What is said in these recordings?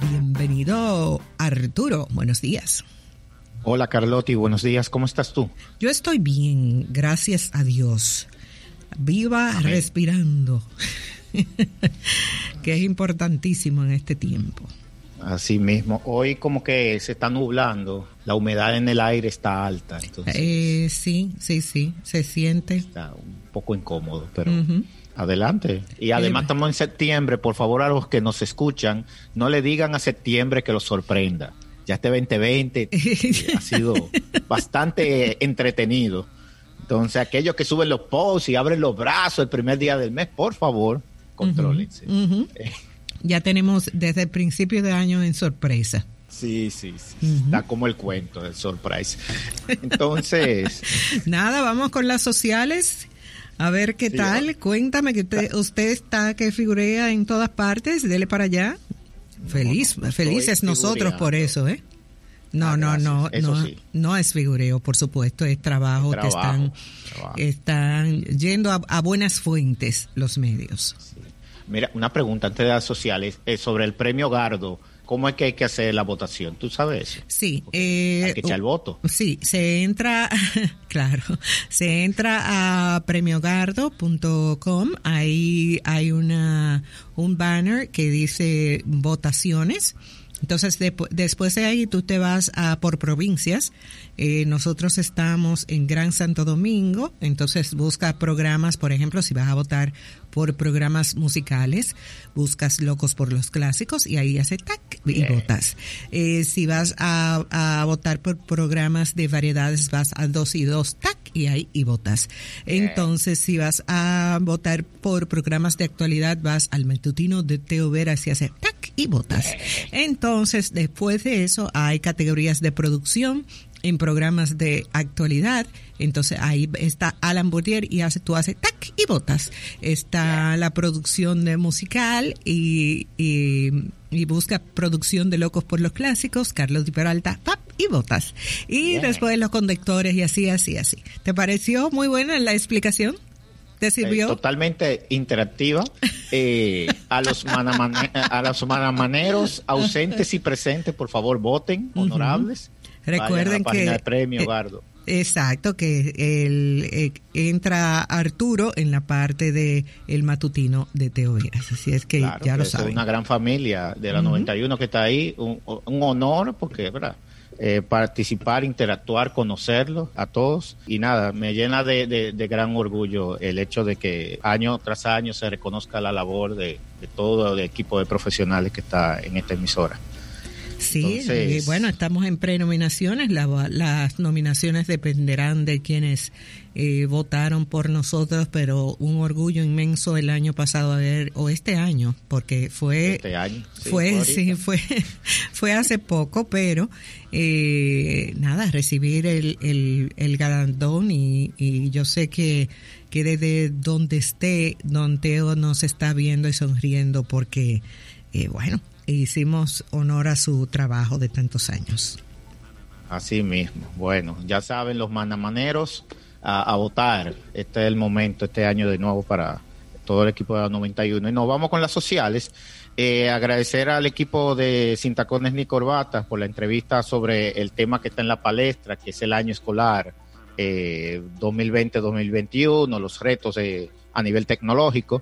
Bienvenido Arturo, buenos días. Hola Carlotti, buenos días, ¿cómo estás tú? Yo estoy bien, gracias a Dios. Viva Amén. respirando, que es importantísimo en este tiempo. Así mismo, hoy como que se está nublando, la humedad en el aire está alta, entonces Eh, sí, sí, sí, se siente. está un poco incómodo, pero adelante. Y además estamos en septiembre, por favor a los que nos escuchan, no le digan a septiembre que los sorprenda. Ya este 2020 eh, ha sido bastante entretenido. Entonces, aquellos que suben los posts y abren los brazos el primer día del mes, por favor, contrólense. Ujú. Ya tenemos desde el principio de año en sorpresa. Sí, sí, sí. Está como el cuento del surprise. Entonces, Nada, vamos con las sociales. A ver qué Sí, tal. ah. Cuéntame que usted, usted está que figurea en todas partes. Dele para allá. Feliz, no felices nosotros por eso, ¿eh? No, Ah, no, no, Eso no, sí. no es figureo, por supuesto, es trabajo, que están, trabajo. están yendo a, a buenas fuentes los medios. mira, una pregunta antes de las sociales eh, sobre el premio Gardo. ¿Cómo es que hay que hacer la votación? ¿Tú sabes? Sí, eh, Hay que echar el voto. Sí, se entra, claro, se entra a premiogardo.com, ahí hay una un banner que dice votaciones. Entonces, depu- después de ahí tú te vas a por provincias. Eh, nosotros estamos en Gran Santo Domingo, entonces busca programas, por ejemplo, si vas a votar por programas musicales, buscas Locos por los Clásicos y ahí hace tac y votas. Eh, si vas a, a votar por programas de variedades, vas a dos y dos, tac, y ahí y votas. Entonces, si vas a votar por programas de actualidad, vas al matutino de Teo Vera y hace tac y votas. Entonces, después de eso, hay categorías de producción en programas de actualidad. Entonces ahí está Alan Bourdier y hace, tú haces tac y votas. Está la producción de musical y, y, y busca producción de Locos por los Clásicos, Carlos Di Peralta, pap y votas. Y Bien. después los conductores y así, así, así. ¿Te pareció muy buena la explicación? ¿Te Eh, sirvió? totalmente interactiva. Eh, a los manamane- a los manamaneros ausentes y presentes, por favor, voten, honorables. Vayan a la Recuerden página que de premio eh, Gardo. Exacto, que el, eh, entra Arturo en la parte de el matutino de Teo Veras. Así es que Claro, ya que lo es saben. una gran familia de la 91 que está ahí. Un, un honor porque, ¿verdad? Eh, participar, interactuar, conocerlos a todos. Y nada, me llena de, de- de gran orgullo el hecho de que año tras año se reconozca la labor de, de todo el equipo de profesionales que está en esta emisora. Sí, Entonces- y bueno, estamos en prenominaciones. La- las nominaciones dependerán de quienes eh, votaron por nosotros, pero un orgullo inmenso el año pasado, a ver, o este año, porque fue Este año. Sí, fue, sí, fue, fue hace poco, pero eh, nada, recibir el, el, el galardón y, y yo sé que, que desde donde esté, Don Teo nos está viendo y sonriendo porque, eh, bueno, hicimos honor a su trabajo de tantos años. Así mismo. Bueno, ya saben los manamaneros a, a votar. Este es el momento, este año de nuevo para todo el equipo de la 91. Y nos vamos con las sociales. Eh, agradecer al equipo de Sin Tacones ni Corbatas por la entrevista sobre el tema que está en la palestra, que es el año escolar eh, 2020-2021, los retos eh, a nivel tecnológico.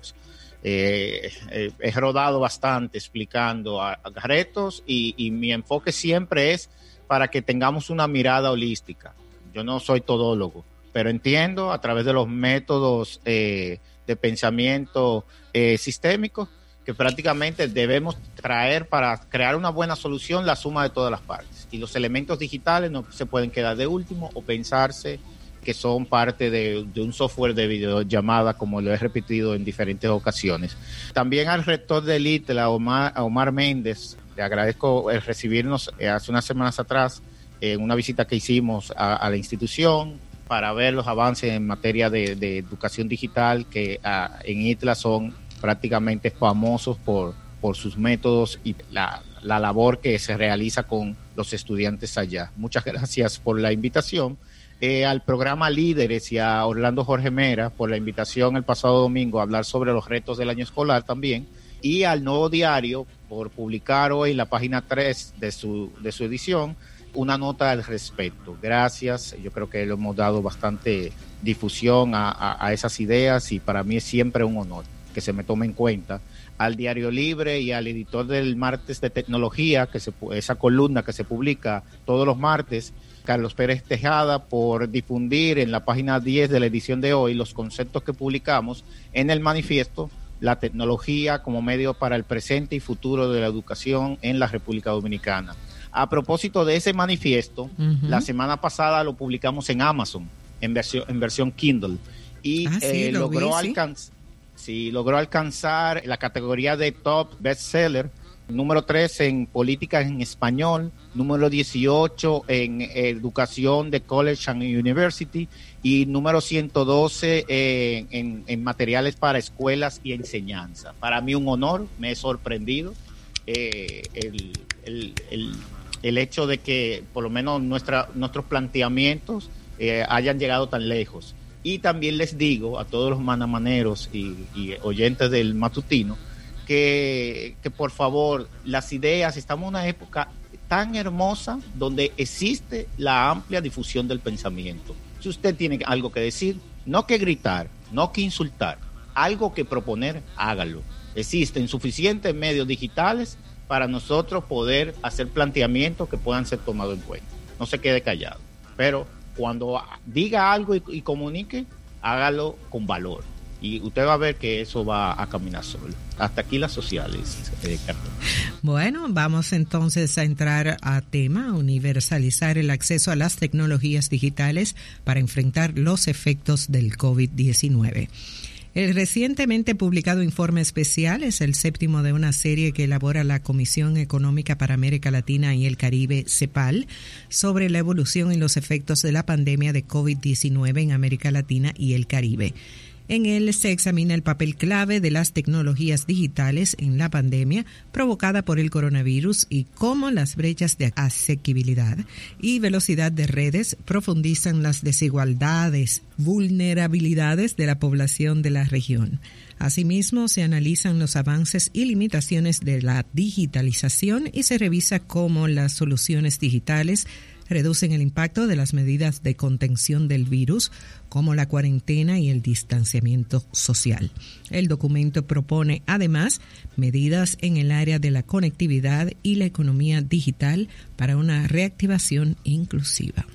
Eh, eh, he rodado bastante explicando a, retos y, mi enfoque siempre es para que tengamos una mirada holística. Yo no soy todólogo, pero entiendo a través de los métodos eh, de pensamiento sistémico que prácticamente debemos traer para crear una buena solución la suma de todas las partes. Y los elementos digitales no se pueden quedar de último o pensarse que son parte de, de un software de videollamada, como lo he repetido en diferentes ocasiones. También al rector del ITLA, a Omar, a Omar Méndez, le agradezco el recibirnos eh, hace unas semanas atrás en una visita que hicimos a, a la institución. para ver los avances en materia de, educación digital que ah, en ITLA son prácticamente famosos por, por sus métodos y la, la labor que se realiza con los estudiantes allá. Muchas gracias por la invitación. Eh, al programa Líderes y a Orlando Jorge Mera por la invitación el pasado domingo a hablar sobre los retos del año escolar también. Y al Nuevo Diario por publicar hoy la página 3 de su, de su edición una nota al respecto. Gracias, yo creo que le hemos dado bastante difusión a, a esas ideas y para mí es siempre un honor que se me tome en cuenta al Diario Libre y al editor del martes de tecnología, que se, esa columna que se publica todos los martes, Carlos Pérez Tejada, por difundir en la página 10 de la edición de hoy los conceptos que publicamos en el manifiesto, la tecnología como medio para el presente y futuro de la educación en la República Dominicana. A propósito de ese manifiesto, la semana pasada lo publicamos en Amazon, en versión, en versión Kindle, y ah, eh, logró alcanzar Sí, logró alcanzar la categoría de top bestseller, número 3 en política en español, número 18 en educación de college and university y número 112 en, en, materiales para escuelas y enseñanza. Para mí un honor, me he sorprendido eh, el, el, el, hecho de que por lo menos nuestra, nuestros planteamientos eh, hayan llegado tan lejos. Y también les digo a todos los manamaneros y, oyentes del matutino que, que, por favor las ideas, estamos en una época tan hermosa donde existe la amplia difusión del pensamiento. Si usted tiene algo que decir, no que gritar, no que insultar, algo que proponer, hágalo. Existen suficientes medios digitales para nosotros poder hacer planteamientos que puedan ser tomados en cuenta. No se quede callado. Pero cuando diga algo y, comunique, hágalo con valor. Y usted va a ver que eso va a caminar solo. Hasta aquí las sociales. Eh, bueno, vamos entonces a entrar a tema, universalizar el acceso a las tecnologías digitales para enfrentar los efectos del COVID-19. El recientemente publicado informe especial es el séptimo de una serie que elabora la Comisión Económica para América Latina y el Caribe, CEPAL, sobre la evolución y los efectos de la pandemia de COVID-19 en América Latina y el Caribe. En él se examina el papel clave de las tecnologías digitales en la pandemia provocada por el coronavirus y cómo las brechas de asequibilidad y velocidad de redes profundizan las desigualdades, vulnerabilidades de la población de la región. Asimismo, se analizan los avances y limitaciones de la digitalización y se revisa cómo las soluciones digitales reducen el impacto de las medidas de contención del virus, como la cuarentena y el distanciamiento social. El documento propone además medidas en el área de la conectividad y la economía digital para una reactivación inclusiva.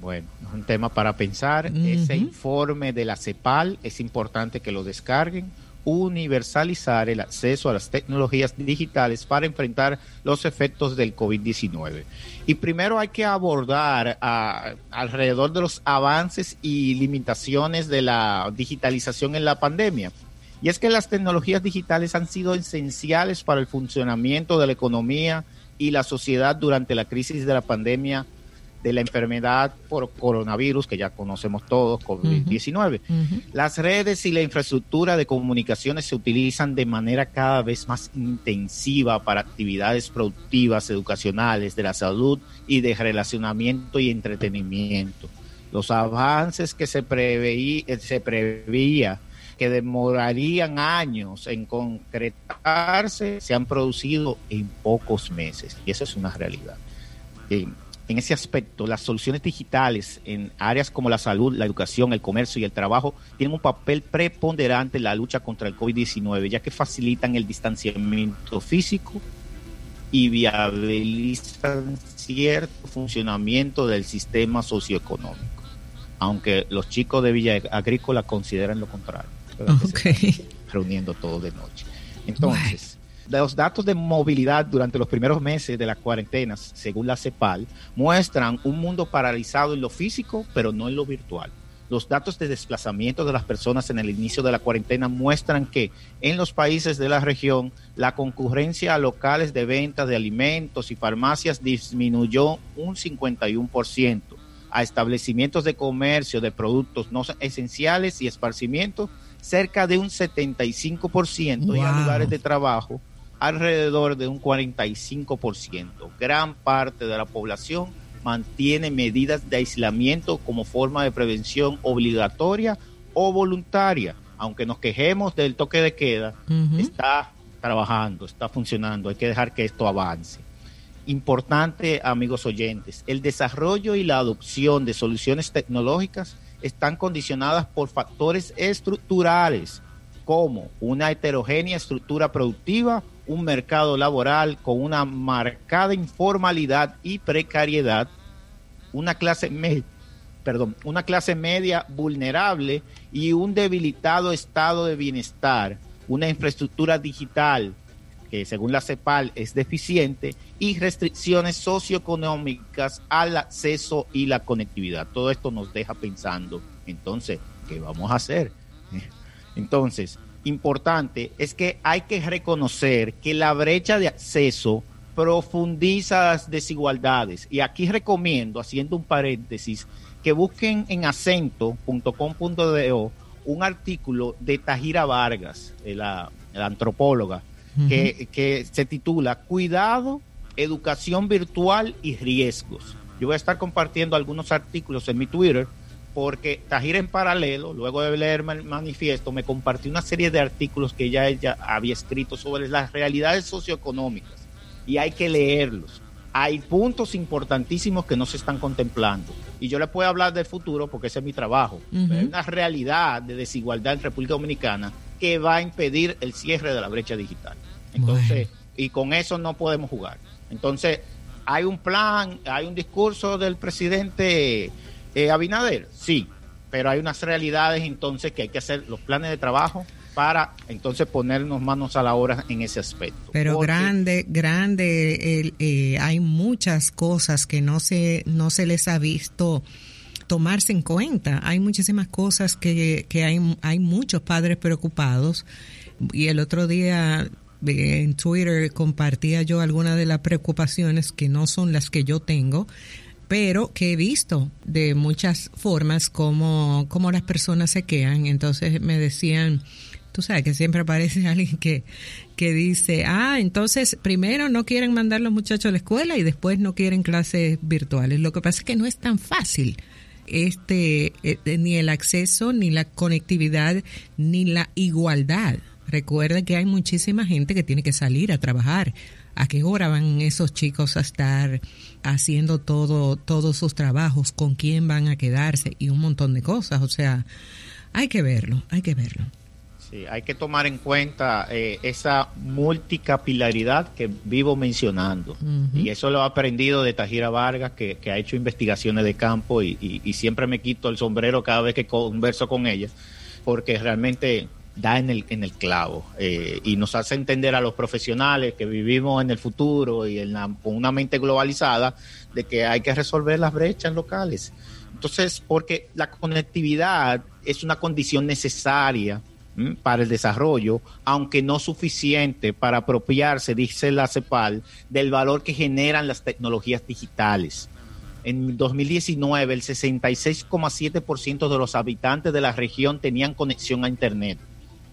Bueno, es un tema para pensar. Ese informe de la CEPAL es importante que lo descarguen universalizar el acceso a las tecnologías digitales para enfrentar los efectos del COVID-19. Y primero hay que abordar alrededor de los avances y limitaciones de la digitalización en la pandemia. Y es que las tecnologías digitales han sido esenciales para el funcionamiento de la economía y la sociedad durante la crisis de la pandemia de la enfermedad por coronavirus, que ya conocemos todos, COVID-19. Las redes y la infraestructura de comunicaciones se utilizan de manera cada vez más intensiva para actividades productivas, educacionales, de la salud y de relacionamiento y entretenimiento. Los avances que se, preveía, se preveía que demorarían años en concretarse se han producido en pocos meses y eso es una realidad en ese aspecto, las soluciones digitales en áreas como la salud, la educación, el comercio y el trabajo tienen un papel preponderante en la lucha contra el COVID-19, ya que facilitan el distanciamiento físico y viabilizan cierto funcionamiento del sistema socioeconómico, aunque los chicos de Villa Agrícola consideran lo contrario. Reuniendo todo de noche. Entonces, los datos de movilidad durante los primeros meses de las cuarentenas, según la CEPAL, muestran un mundo paralizado en lo físico, pero no en lo virtual. Los datos de desplazamiento de las personas en el inicio de la cuarentena muestran que en los países de la región la concurrencia a locales de ventas de alimentos y farmacias disminuyó un 51%, a establecimientos de comercio de productos no esenciales y esparcimiento cerca de un 75% y a lugares de trabajo alrededor de un 45%. Gran parte de la población mantiene medidas de aislamiento como forma de prevención obligatoria o voluntaria. Aunque nos quejemos del toque de queda, está trabajando, está funcionando. Hay que dejar que esto avance. Importante, amigos oyentes, el desarrollo y la adopción de soluciones tecnológicas están condicionadas por factores estructurales como una heterogénea estructura productiva, un mercado laboral con una marcada informalidad y precariedad, una clase media, perdón, una clase media vulnerable y un debilitado estado de bienestar, una infraestructura digital que según la CEPAL es deficiente y restricciones socioeconómicas al acceso y la conectividad. Todo esto nos deja pensando, entonces, ¿qué vamos a hacer? Entonces, importante es que hay que reconocer que la brecha de acceso profundiza las desigualdades. Y aquí recomiendo, haciendo un paréntesis, que busquen en acento.com.do un artículo de Tajira Vargas, la, antropóloga, que, que se titula Cuidado, Educación Virtual y Riesgos. Yo voy a estar compartiendo algunos artículos en mi Twitter porque Tajira en paralelo, luego de leer el manifiesto, me compartió una serie de artículos que ya ella había escrito sobre las realidades socioeconómicas y hay que leerlos. Hay puntos importantísimos que no se están contemplando. Y yo le puedo hablar del futuro porque ese es mi trabajo. Hay una realidad de desigualdad en República Dominicana que va a impedir el cierre de la brecha digital. Entonces, y con eso no podemos jugar. Entonces, hay un plan, hay un discurso del presidente eh, Abinader, sí, pero hay unas realidades entonces que hay que hacer los planes de trabajo para entonces ponernos manos a la obra en ese aspecto. Pero grande, grande, eh, hay muchas cosas que no se, no se les ha visto tomarse en cuenta. Hay muchísimas cosas que, que hay, hay muchos padres preocupados y el otro día eh, en Twitter compartía yo algunas de las preocupaciones que no son las que yo tengo, pero que he visto de muchas formas como, como las personas se quedan. Entonces me decían, tú sabes que siempre aparece alguien que, que dice, ah, entonces primero no quieren mandar los muchachos a la escuela y después no quieren clases virtuales. Lo que pasa es que no es tan fácil este eh, ni el acceso ni la conectividad ni la igualdad. Recuerda que hay muchísima gente que tiene que salir a trabajar. ¿A qué hora van esos chicos a estar haciendo todo todos sus trabajos? ¿Con quién van a quedarse? Y un montón de cosas. O sea, hay que verlo, hay que verlo. Sí, hay que tomar en cuenta eh, esa multicapilaridad que vivo mencionando. Y eso lo he aprendido de Tajira Vargas, que, ha hecho investigaciones de campo y, siempre me quito el sombrero cada vez que converso con ella, porque realmente da en el, en el clavo eh, y nos hace entender a los profesionales que vivimos en el futuro y en con una mente globalizada de que hay que resolver las brechas locales. Entonces, porque la conectividad es una condición necesaria para el desarrollo, aunque no suficiente para apropiarse, dice la CEPAL, del valor que generan las tecnologías digitales. En 2019, el 66,7% de los habitantes de la región tenían conexión a Internet.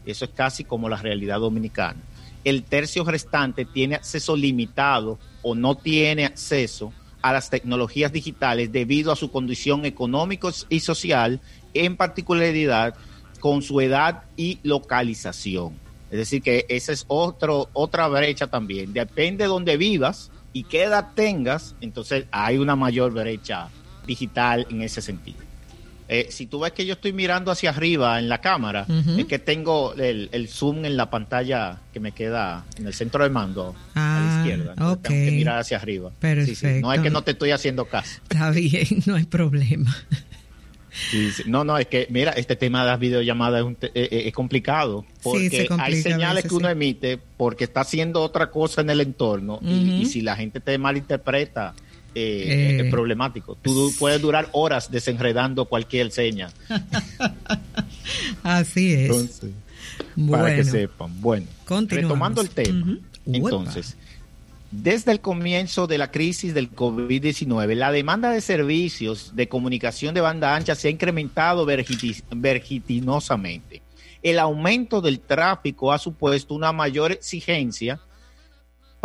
Eso es casi como la realidad dominicana. El tercio restante tiene acceso limitado o no tiene acceso a las tecnologías digitales debido a su condición económica y social, en particularidad con su edad y localización. Es decir, que esa es otra brecha también. Depende de dónde vivas y qué edad tengas, entonces hay una mayor brecha digital en ese sentido. Eh, si tú ves que yo estoy mirando hacia arriba en la cámara, es que tengo el, zoom en la pantalla que me queda en el centro de mando a la ah, izquierda. Tengo que mirar hacia arriba. Perfecto. No es que no te estoy haciendo caso. Está bien, no hay problema. No, no, es que, mira, este tema de las videollamadas es, eh, eh, complicado. Porque hay señales que uno emite porque está haciendo otra cosa en el entorno y, si la gente te malinterpreta, eh, es problemático. Tú puedes durar horas desenredando cualquier seña. Así es. para que sepan. Bueno, retomando el tema, entonces, desde el comienzo de la crisis del COVID-19, la demanda de servicios de comunicación de banda ancha se ha incrementado vertiginosamente. El aumento del tráfico ha supuesto una mayor exigencia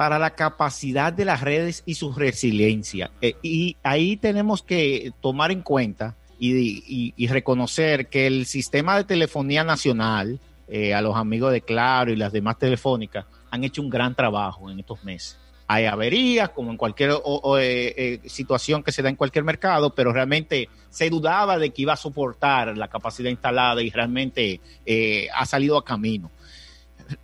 para la capacidad de las redes y su resiliencia. Eh, y ahí tenemos que tomar en cuenta y, reconocer que el sistema de telefonía nacional, eh, a los amigos de Claro y las demás telefónicas, han hecho un gran trabajo en estos meses. Hay averías, como en cualquier eh, situación que se da en cualquier mercado, pero realmente se dudaba de que iba a soportar la capacidad instalada y realmente ha salido a camino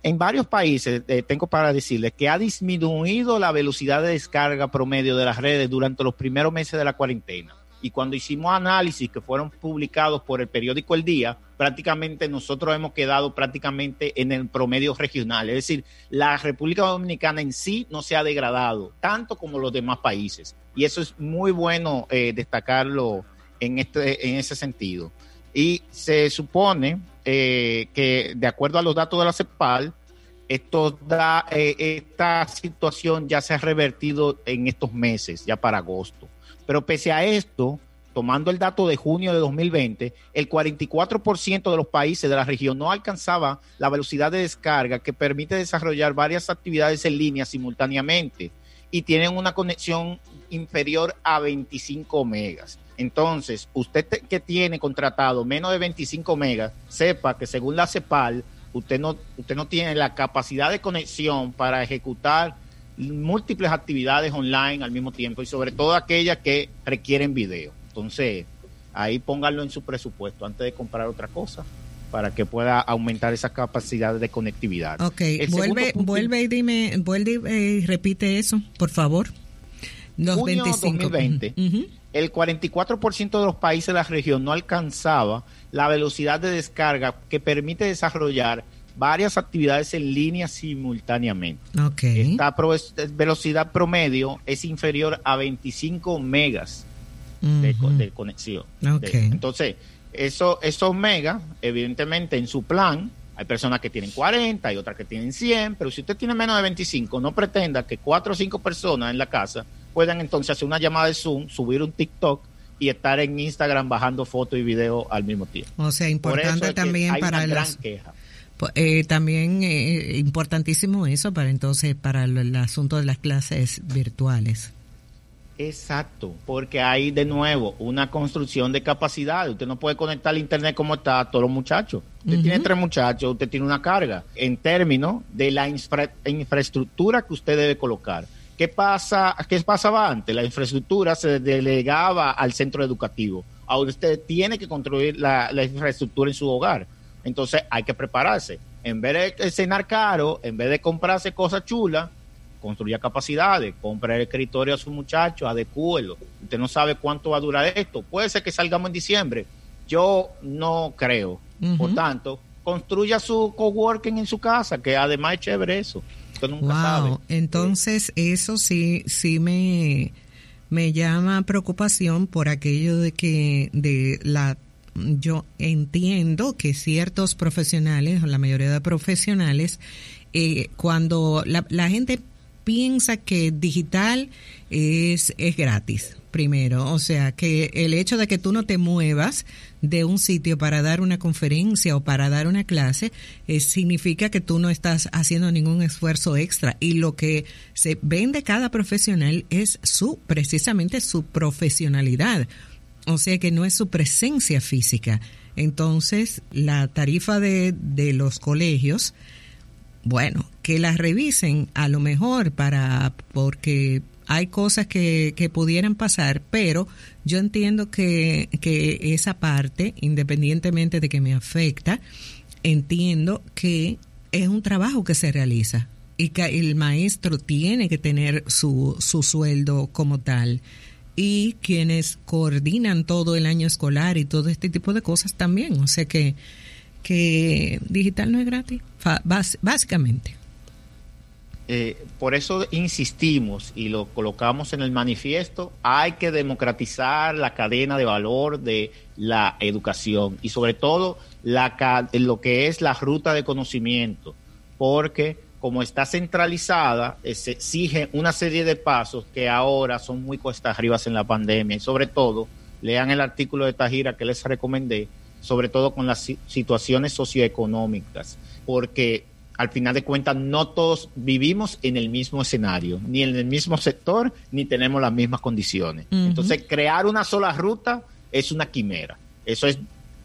en varios países, eh, tengo para decirles que ha disminuido la velocidad de descarga promedio de las redes durante los primeros meses de la cuarentena. Y cuando hicimos análisis que fueron publicados por el periódico El Día, prácticamente nosotros hemos quedado prácticamente en el promedio regional. Es decir, la República Dominicana en sí no se ha degradado tanto como los demás países. Y eso es muy bueno eh, destacarlo en, este, en ese sentido. Y se supone eh, que de acuerdo a los datos de la CEPAL, esto da, eh, esta situación ya se ha revertido en estos meses, ya para agosto. Pero pese a esto, tomando el dato de junio de 2020, el 44% de los países de la región no alcanzaba la velocidad de descarga que permite desarrollar varias actividades en línea simultáneamente y tienen una conexión inferior a 25 megas. Entonces, usted que tiene contratado menos de 25 megas, sepa que según la CEPAL, usted no, usted no tiene la capacidad de conexión para ejecutar múltiples actividades online al mismo tiempo y sobre todo aquellas que requieren video. Entonces, ahí pónganlo en su presupuesto antes de comprar otra cosa para que pueda aumentar esa capacidad de conectividad. Ok, vuelve, vuelve y dime, vuelve y repite eso, por favor. Los junio 2020 el 44% de los países de la región no alcanzaba la velocidad de descarga que permite desarrollar varias actividades en línea simultáneamente. Esta velocidad promedio es inferior a 25 megas de, conexión. entonces, eso, esos megas, evidentemente, en su plan, hay personas que tienen 40, hay otras que tienen 100, pero si usted tiene menos de 25, no pretenda que cuatro o cinco personas en la casa puedan entonces hacer una llamada de Zoom, subir un TikTok y estar en Instagram bajando fotos y videos al mismo tiempo. O sea, importante también para una gran queja. Eh, también eh, importantísimo eso para entonces para el, asunto de las clases virtuales. Exacto, porque hay de nuevo una construcción de capacidad. Usted no puede conectar al internet como está a todos los muchachos. Usted tiene tres muchachos, usted tiene una carga en términos de la infraestructura que usted debe colocar. ¿Qué, pasa, ¿Qué pasaba antes? La infraestructura se delegaba al centro educativo. Ahora usted tiene que construir la, infraestructura en su hogar. Entonces hay que prepararse. En vez de cenar caro, en vez de comprarse cosas chulas, construya capacidades, compre el escritorio a su muchacho, adecúelo. Usted no sabe cuánto va a durar esto. Puede ser que salgamos en diciembre. Yo no creo. Por tanto, construya su coworking en su casa, que además es chévere eso wow. Entonces, eso sí, sí me, me llama preocupación por aquello de que de la yo entiendo que ciertos profesionales, o la mayoría de profesionales, eh, cuando la, la gente piensa que digital es, es gratis, primero. O sea, que el hecho de que tú no te muevas de un sitio para dar una conferencia o para dar una clase, eh, significa que tú no estás haciendo ningún esfuerzo extra. Y lo que se vende cada profesional es su, precisamente su profesionalidad. O sea que no es su presencia física. Entonces, la tarifa de, de los colegios, bueno, que la revisen a lo mejor para, porque hay cosas que, que pudieran pasar, pero yo entiendo que, que esa parte, independientemente de que me afecta, entiendo que es un trabajo que se realiza y que el maestro tiene que tener su, su sueldo como tal y quienes coordinan todo el año escolar y todo este tipo de cosas también. O sea que, que digital no es gratis, básicamente. Eh, por eso insistimos y lo colocamos en el manifiesto, hay que democratizar la cadena de valor de la educación y sobre todo lo que es la ruta de conocimiento, porque como está centralizada, eh, se exige una serie de pasos que ahora son muy cuestas arriba en la pandemia y sobre todo, lean el artículo de Tajira que les recomendé, sobre todo con las situaciones socioeconómicas, porque al final de cuentas no todos vivimos en el mismo escenario, ni en el mismo sector, ni tenemos las mismas condiciones. Entonces, crear una sola ruta es una quimera. Eso es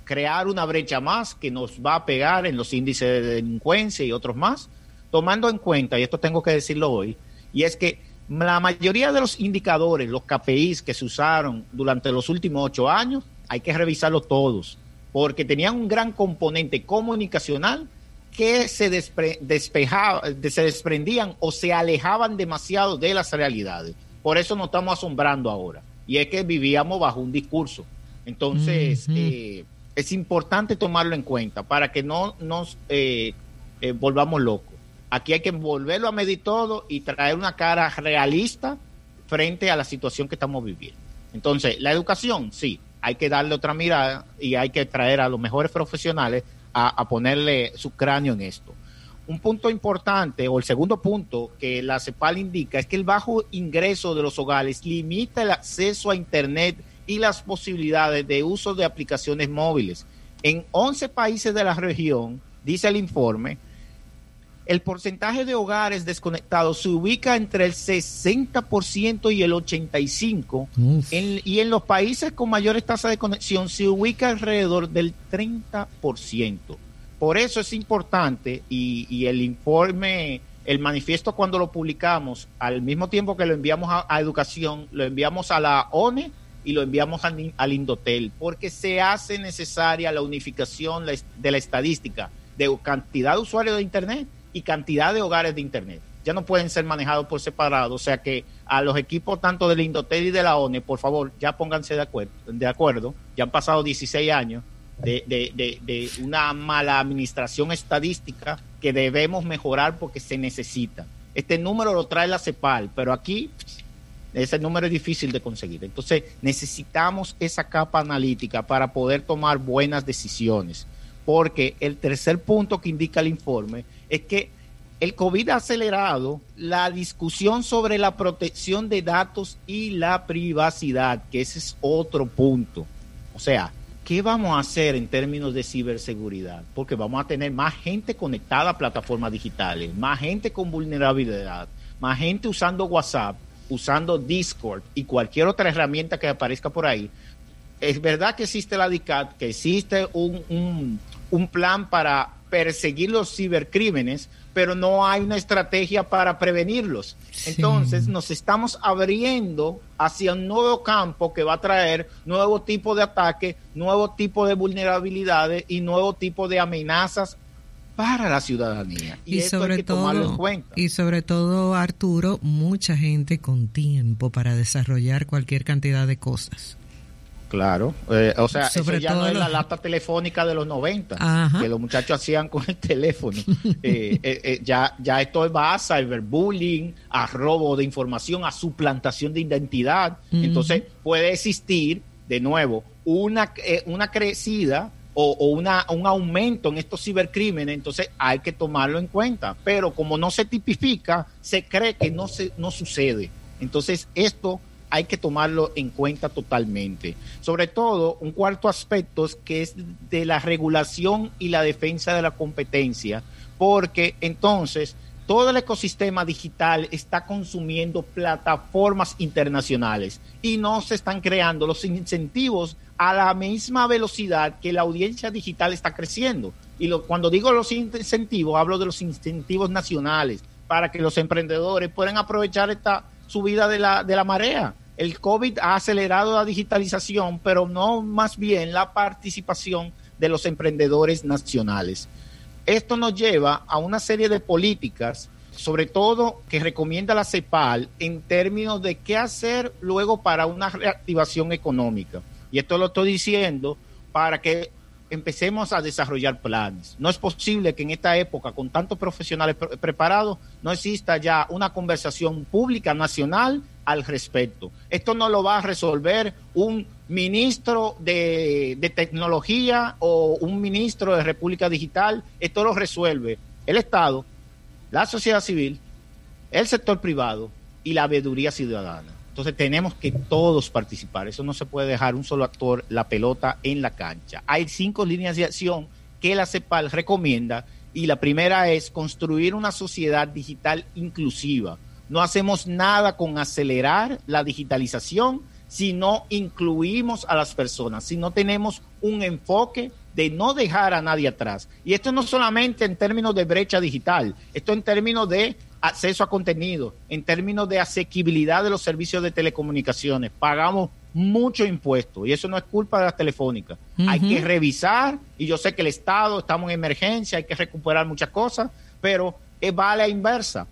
crear una brecha más que nos va a pegar en los índices de delincuencia y otros más, tomando en cuenta, y esto tengo que decirlo hoy, y es que la mayoría de los indicadores, los KPIs que se usaron durante los últimos ocho años, hay que revisarlos todos, porque tenían un gran componente comunicacional que se, despejaba, se desprendían o se alejaban demasiado de las realidades. Por eso nos estamos asombrando ahora. Y es que vivíamos bajo un discurso. Entonces, eh, es importante tomarlo en cuenta para que no nos eh, eh, volvamos locos. Aquí hay que volverlo a medir todo y traer una cara realista frente a la situación que estamos viviendo. Entonces, la educación, sí, hay que darle otra mirada y hay que traer a los mejores profesionales a, ponerle su cráneo en esto. Un punto importante, o el segundo punto que la CEPAL indica, es que el bajo ingreso de los hogares limita el acceso a Internet y las posibilidades de uso de aplicaciones móviles. En 11 países de la región, dice el informe, el porcentaje de hogares desconectados se ubica entre el 60% y el 85%, y en los países con mayores tasas de conexión se ubica alrededor del 30%. Por eso es importante, y, el informe, el manifiesto cuando lo publicamos, al mismo tiempo que lo enviamos a, educación, lo enviamos a la ONE y lo enviamos al, al Indotel, porque se hace necesaria la unificación de la estadística de cantidad de usuarios de Internet y cantidad de hogares de Internet. Ya no pueden ser manejados por separado, o sea que a los equipos tanto del Indotel y de la ONE, por favor, ya pónganse de acuerdo. De acuerdo. Ya han pasado 16 años de, de, de, una mala administración estadística que debemos mejorar porque se necesita. Este número lo trae la CEPAL, pero aquí ese número es difícil de conseguir. Entonces necesitamos esa capa analítica para poder tomar buenas decisiones. Porque el tercer punto que indica el informe es que el COVID ha acelerado la discusión sobre la protección de datos y la privacidad, que ese es otro punto. O sea, ¿qué vamos a hacer en términos de ciberseguridad? Porque vamos a tener más gente conectada a plataformas digitales, más gente con vulnerabilidad, más gente usando WhatsApp, usando Discord y cualquier otra herramienta que aparezca por ahí. Es verdad que existe la DICAT, que existe un, un plan para perseguir los cibercrímenes, pero no hay una estrategia para prevenirlos. Entonces nos estamos abriendo hacia un nuevo campo que va a traer nuevo tipo de ataque, nuevo tipo de vulnerabilidades y nuevo tipo de amenazas para la ciudadanía. Y, sobre todo, Y sobre todo, Arturo, mucha gente con tiempo para desarrollar cualquier cantidad de cosas. Claro, eh, o sea, eso ya no es la lata telefónica de los 90, que los muchachos hacían con el teléfono. Eh, eh, ya, ya esto va a cyberbullying, a robo de información, a suplantación de identidad. Entonces puede existir, de nuevo, una, una crecida o, una, un aumento en estos cibercrímenes, entonces hay que tomarlo en cuenta. Pero como no se tipifica, se cree que no, se, no sucede. Entonces esto hay que tomarlo en cuenta totalmente. Sobre todo, un cuarto aspecto es que es de la regulación y la defensa de la competencia, porque entonces todo el ecosistema digital está consumiendo plataformas internacionales y no se están creando los incentivos a la misma velocidad que la audiencia digital está creciendo. Y cuando digo los incentivos, hablo de los incentivos nacionales para que los emprendedores puedan aprovechar esta subida de la, de la marea el COVID ha acelerado la digitalización, pero no más bien la participación de los emprendedores nacionales. Esto nos lleva a una serie de políticas, sobre todo que recomienda la CEPAL en términos de qué hacer luego para una reactivación económica. Y esto lo estoy diciendo para que empecemos a desarrollar planes. No es posible que en esta época, con tantos profesionales preparados, no exista ya una conversación pública nacional al respecto. Esto no lo va a resolver un ministro de, tecnología o un ministro de República Digital. Esto lo resuelve el Estado la sociedad civil, el sector privado y la veeduría ciudadana. Entonces tenemos que todos participar. Eso no se puede dejar un solo actor la pelota en la cancha. Hay cinco líneas de acción que la CEPAL recomienda y la primera es construir una sociedad digital inclusiva. No hacemos nada con acelerar la digitalización si no incluimos a las personas, si no tenemos un enfoque de no dejar a nadie atrás. Y esto no solamente en términos de brecha digital, esto en términos de acceso a contenido, en términos de asequibilidad de los servicios de telecomunicaciones. Pagamos mucho impuesto y eso no es culpa de las telefónicas. Hay que revisar y yo sé que el Estado estamos en emergencia, hay que recuperar muchas cosas, pero es vale a inversa.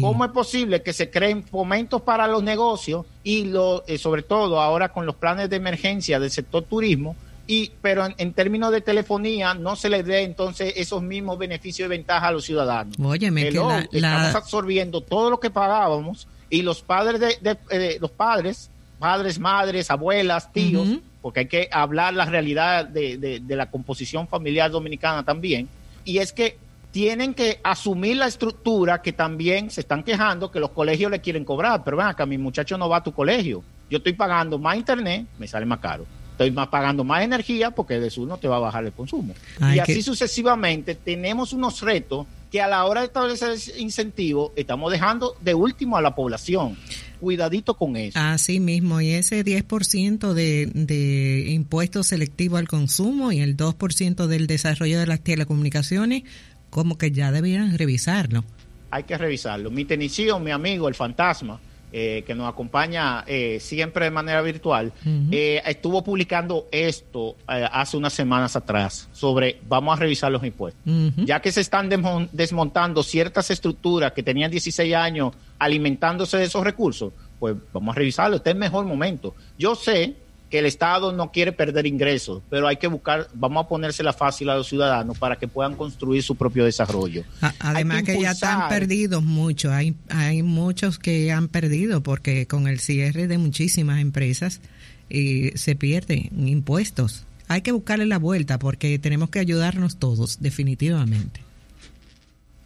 ¿Cómo es posible que se creen fomentos para los negocios y lo, eh, sobre todo ahora con los planes de emergencia del sector turismo, y pero en, términos de telefonía no se les dé entonces esos mismos beneficios y ventajas a los ciudadanos. Óyeme, que estamos absorbiendo todo lo que pagábamos y los padres de, eh, los padres, padres, madres, abuelas, tíos, porque hay que hablar la realidad de, de la composición familiar dominicana también, y es que tienen que asumir la estructura que también se están quejando que los colegios le quieren cobrar, pero ven acá, mi muchacho no va a tu colegio, yo estoy pagando más internet, me sale más caro estoy más pagando más energía porque de su no te va a bajar el consumo. y así sucesivamente tenemos unos retos que a la hora de establecer incentivos estamos dejando de último a la población. Cuidadito con eso. Así mismo, y ese 10% de, de impuesto selectivo al consumo y el 2% del desarrollo de las telecomunicaciones, como que ya debieran revisarlo. Hay que revisarlo. Mi tenicio, mi amigo, el fantasma, eh, que nos acompaña eh, siempre de manera virtual, eh, estuvo publicando esto hace unas semanas atrás sobre vamos a revisar los impuestos. Ya que se están desmontando ciertas estructuras que tenían 16 años alimentándose de esos recursos, pues vamos a revisarlo. Este es el mejor momento. Yo sé que el Estado no quiere perder ingresos, pero hay que buscar, vamos a ponérsela fácil a los ciudadanos para que puedan construir su propio desarrollo. Además que, ya están perdidos muchos, hay, hay muchos que han perdido porque con el cierre de muchísimas empresas eh, se pierden impuestos. Hay que buscarle la vuelta porque tenemos que ayudarnos todos, definitivamente.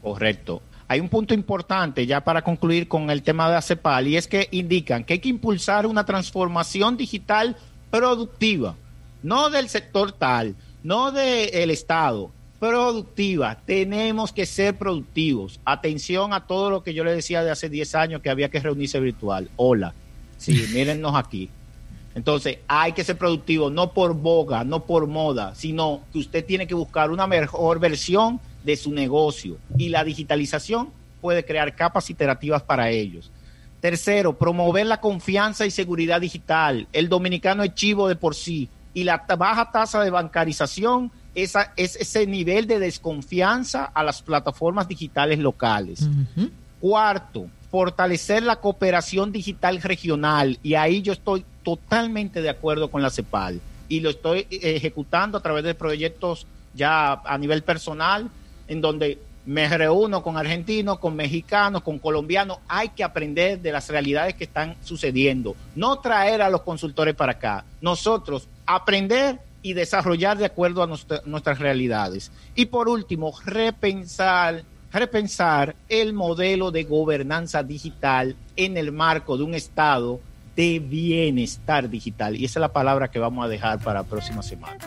Correcto. Hay un punto importante ya para concluir con el tema de ACEPAL y es que indican que hay que impulsar una transformación digital productiva, no del sector tal, no del Estado, productiva. Tenemos que ser productivos. Atención a todo lo que yo le decía de hace 10 años que había que reunirse virtual. Hola. Sí, mírennos aquí. Entonces, hay que ser productivo, no por boga, no por moda, sino que usted tiene que buscar una mejor versión de su negocio y la digitalización puede crear capas iterativas para ellos. Tercero, promover la confianza y seguridad digital. El dominicano es chivo de por sí y la baja tasa de bancarización esa, es ese nivel de desconfianza a las plataformas digitales locales. Cuarto, fortalecer la cooperación digital regional y ahí yo estoy totalmente de acuerdo con la CEPAL y lo estoy ejecutando a través de proyectos ya a nivel personal en donde me reúno con argentinos, con mexicanos, con colombianos. Hay que aprender de las realidades que están sucediendo. No traer a los consultores para acá. Nosotros aprender y desarrollar de acuerdo a nuestras realidades. Y por último, repensar, repensar el modelo de gobernanza digital en el marco de un Estado de bienestar digital. Y esa es la palabra que vamos a dejar para la próxima semana.